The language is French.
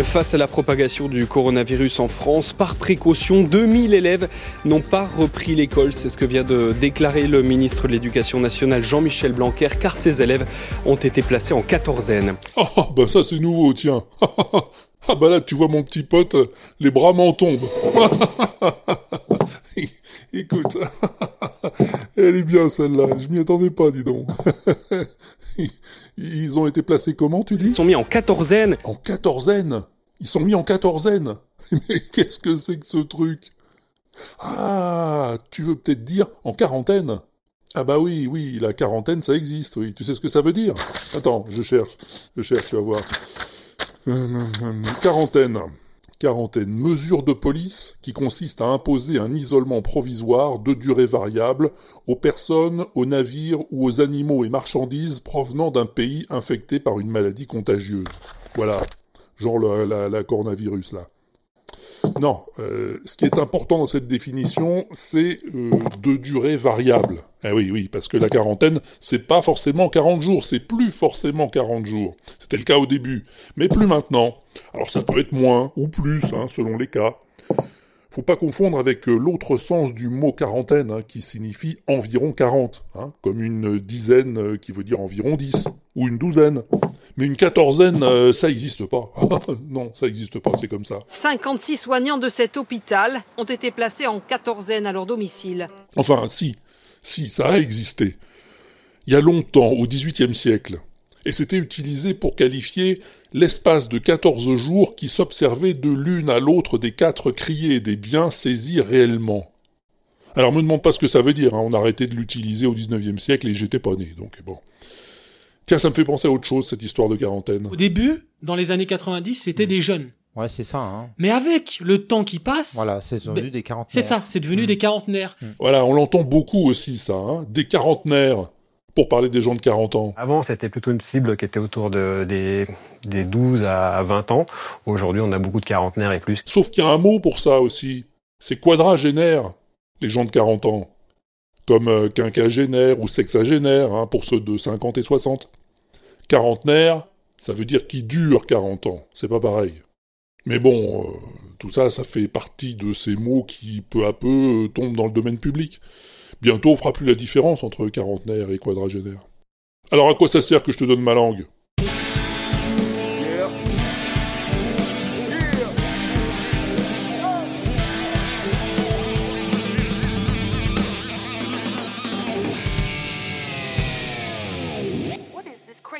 Face à la propagation du coronavirus en France, par précaution, 2000 élèves n'ont pas repris l'école. C'est ce que vient de déclarer le ministre de l'Éducation nationale Jean-Michel Blanquer, car ces élèves ont été placés en quatorzaine. Ah bah ça c'est nouveau, tiens. Ah bah là tu vois mon petit pote, les bras m'en tombent. Écoute, elle est bien celle-là, je m'y attendais pas, dis donc. Ils ont été placés comment, tu dis Ils sont mis en quatorzaine. En quatorzaine Ils sont mis en quatorzaine Mais qu'est-ce que c'est que ce truc Ah, tu veux peut-être dire en quarantaine Ah bah oui, oui, la quarantaine, ça existe, oui. Tu sais ce que ça veut dire? Attends, je cherche, je cherche, tu vas voir. Quarantaine quarantaine, mesure de police qui consiste à imposer un isolement provisoire de durée variable aux personnes, aux navires ou aux animaux et marchandises provenant d'un pays infecté par une maladie contagieuse. Voilà, genre la, la coronavirus là. Non, euh, ce qui est important dans cette définition, c'est euh, de durée variable. Eh oui, oui, parce que la quarantaine, c'est pas forcément 40 jours, c'est plus forcément 40 jours. C'était le cas au début, mais plus maintenant. Alors ça peut être moins ou plus, hein, selon les cas. Faut pas confondre avec euh, l'autre sens du mot quarantaine, hein, qui signifie environ 40, hein, comme une dizaine qui veut dire environ 10, ou une douzaine. Mais une quatorzaine, euh, ça n'existe pas. non, ça n'existe pas, c'est comme ça. 56 soignants de cet hôpital ont été placés en quatorzaine à leur domicile. Enfin, si, si, ça a existé. Il y a longtemps, au XVIIIe siècle. Et c'était utilisé pour qualifier l'espace de 14 jours qui s'observait de l'une à l'autre des quatre criés des biens saisis réellement. Alors me demande pas ce que ça veut dire, hein. on a arrêté de l'utiliser au XIXe siècle et j'étais pas né, donc bon. Tiens, ça me fait penser à autre chose, cette histoire de quarantaine. Au début, dans les années 90, c'était des jeunes. Ouais, c'est ça. Hein. Mais avec le temps qui passe... Voilà, c'est devenu ben, des quarantenaires. C'est ça, c'est devenu Mm. des quarantenaires. Voilà, on l'entend beaucoup aussi, ça, hein. des quarantenaires, pour parler des gens de 40 ans. Avant, c'était plutôt une cible qui était autour de, des, des 12 à 20 ans. Aujourd'hui, on a beaucoup de quarantenaires et plus. Sauf qu'il y a un mot pour ça aussi. C'est quadragénaire, les gens de 40 ans. Comme euh, quinquagénaire ou sexagénaire, hein, pour ceux de 50 et 60. Quarantenaire, ça veut dire qui dure 40 ans. C'est pas pareil. Mais bon, euh, tout ça, ça fait partie de ces mots qui, peu à peu, tombent dans le domaine public. Bientôt, on fera plus la différence entre quarantenaire et quadragénaire. Alors à quoi ça sert que je te donne ma langue?